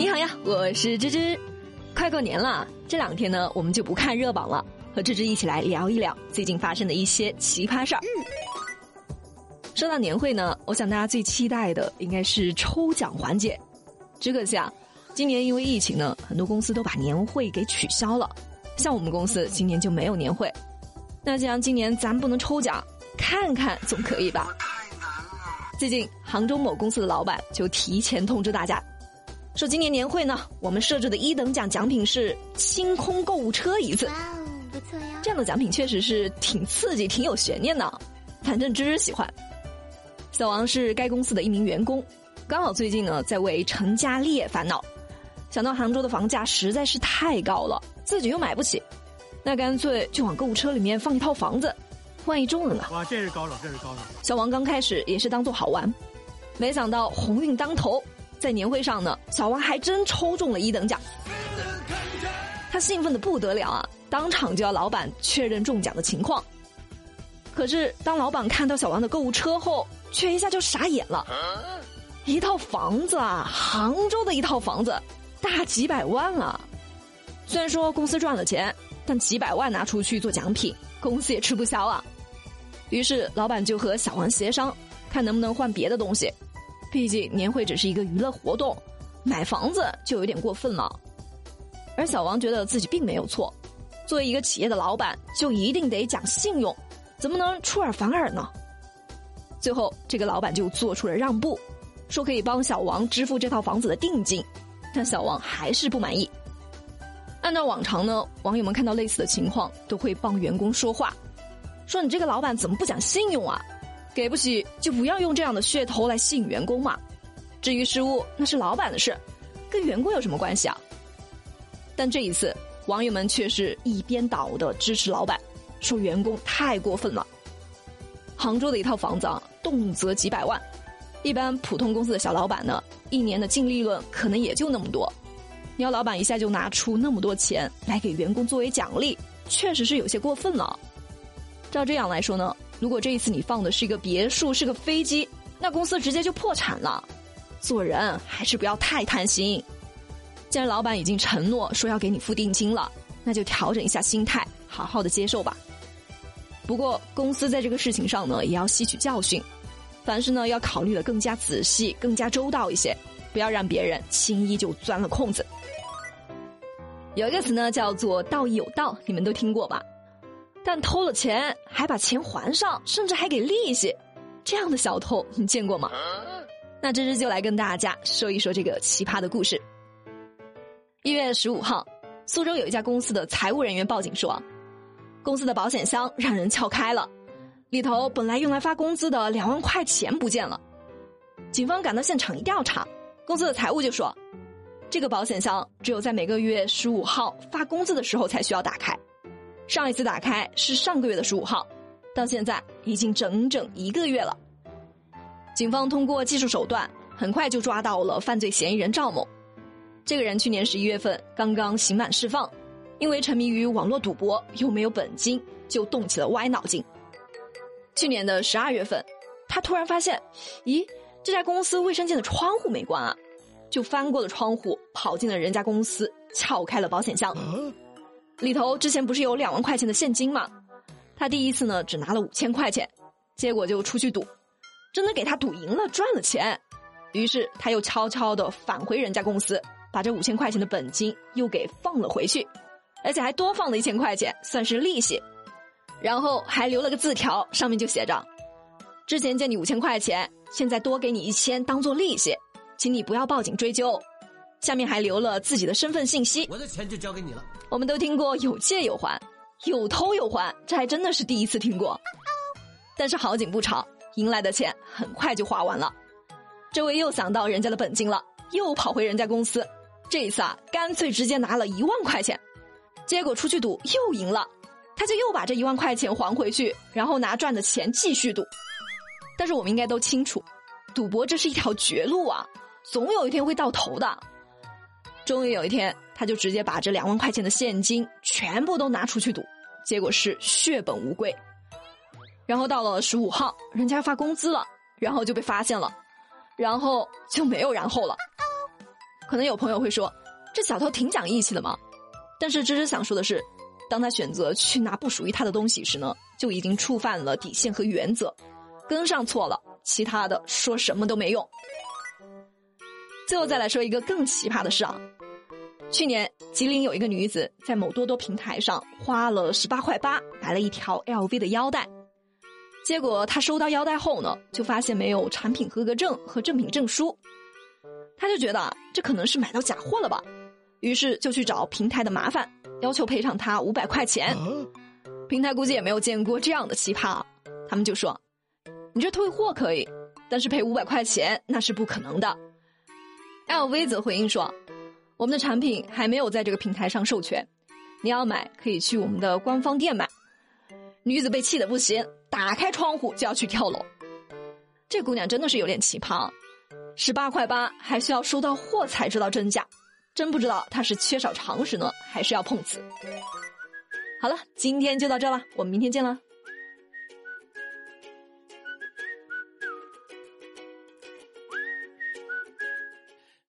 你好呀，我是芝芝。快过年了，这两天呢，我们就不看热榜了，和芝芝一起来聊一聊最近发生的一些奇葩事儿。说到年会呢，我想大家最期待的应该是抽奖环节。只可惜啊，今年因为疫情呢，很多公司都把年会给取消了。像我们公司今年就没有年会。那既然今年咱不能抽奖，看看总可以吧？最近杭州某公司的老板就提前通知大家，说今年年会呢，我们设置的一等奖奖品是清空购物车一次。哇哦，不错呀！这样的奖品确实是挺刺激、挺有悬念的，反正芝芝喜欢。小王是该公司的一名员工，刚好最近呢在为成家立业烦恼，想到杭州的房价实在是太高了，自己又买不起，那干脆就往购物车里面放一套房子，万一中了呢？哇，这是高手，这是高手！小王刚开始也是当做好玩，没想到鸿运当头，在年会上呢，小王还真抽中了一等奖，他兴奋的不得了啊，当场就要老板确认中奖的情况。可是当老板看到小王的购物车后，却一下就傻眼了，一套房子啊，杭州的一套房子，大几百万啊！虽然说公司赚了钱，但几百万拿出去做奖品，公司也吃不消啊。于是老板就和小王协商，看能不能换别的东西。毕竟年会只是一个娱乐活动，买房子就有点过分了。而小王觉得自己并没有错，作为一个企业的老板，就一定得讲信用，怎么能出尔反尔呢？最后，这个老板就做出了让步，说可以帮小王支付这套房子的定金，但小王还是不满意。按照往常呢，网友们看到类似的情况都会帮员工说话，说你这个老板怎么不讲信用啊？给不起就不要用这样的噱头来吸引员工嘛。至于失误，那是老板的事，跟员工有什么关系啊？但这一次，网友们却是一边倒的支持老板，说员工太过分了。杭州的一套房子啊，动辄几百万，一般普通公司的小老板呢，一年的净利润可能也就那么多。你要老板一下就拿出那么多钱来给员工作为奖励，确实是有些过分了。照这样来说呢，如果这一次你放的是一个别墅，是个飞机，那公司直接就破产了。做人还是不要太贪心。既然老板已经承诺说要给你付定金了，那就调整一下心态，好好的接受吧。不过，公司在这个事情上呢，也要吸取教训，凡事呢要考虑的更加仔细、更加周到一些，不要让别人轻易就钻了空子。有一个词呢叫做“道义有道”，你们都听过吧？但偷了钱还把钱还上，甚至还给利息，这样的小偷你见过吗？那芝芝就来跟大家说一说这个奇葩的故事。一月十五号，苏州有一家公司的财务人员报警说。公司的保险箱让人撬开了，里头本来用来发工资的两万块钱不见了。警方赶到现场一调查，公司的财务就说，这个保险箱只有在每个月十五号发工资的时候才需要打开，上一次打开是上个月的十五号，到现在已经整整一个月了。警方通过技术手段，很快就抓到了犯罪嫌疑人赵某。这个人去年十一月份刚刚刑满释放。因为沉迷于网络赌博又没有本金，就动起了歪脑筋。去年的十二月份，他突然发现，咦，这家公司卫生间的窗户没关啊，就翻过了窗户，跑进了人家公司，撬开了保险箱。里头之前不是有两万块钱的现金吗？他第一次呢只拿了五千块钱，结果就出去赌，真的给他赌赢了，赚了钱。于是他又悄悄的返回人家公司，把这五千块钱的本金又给放了回去。而且还多放了一千块钱，算是利息，然后还留了个字条，上面就写着：“之前借你五千块钱，现在多给你一千当做利息，请你不要报警追究。”下面还留了自己的身份信息。我的钱就交给你了。我们都听过有借有还，有偷有还，这还真的是第一次听过。但是好景不长，赢来的钱很快就花完了。这位又想到人家的本金了，又跑回人家公司，这一次啊，干脆直接拿了一万块钱。结果出去赌又赢了，他就又把这一万块钱还回去，然后拿赚的钱继续赌。但是我们应该都清楚，赌博这是一条绝路啊，总有一天会到头的。终于有一天，他就直接把这两万块钱的现金全部都拿出去赌，结果是血本无归。然后到了十五号，人家发工资了，然后就被发现了，然后就没有然后了。可能有朋友会说，这小偷挺讲义气的嘛。但是芝芝想说的是，当他选择去拿不属于他的东西时呢，就已经触犯了底线和原则，跟上错了，其他的说什么都没用。最后再来说一个更奇葩的事啊，去年吉林有一个女子在某多多平台上花了十八块八买了一条 LV 的腰带，结果她收到腰带后呢，就发现没有产品合格证和正品证书。她就觉得这可能是买到假货了吧，于是就去找平台的麻烦，要求赔偿他五百块钱。平台估计也没有见过这样的奇葩，他们就说：“你这退货可以，但是赔五百块钱那是不可能的。”LV 则回应说：“我们的产品还没有在这个平台上授权，你要买可以去我们的官方店买。”女子被气得不行，打开窗户就要去跳楼。这姑娘真的是有点奇葩。十八块八，还需要收到货才知道真假，真不知道她是缺少常识呢，还是要碰瓷。好了，今天就到这了，我们明天见了。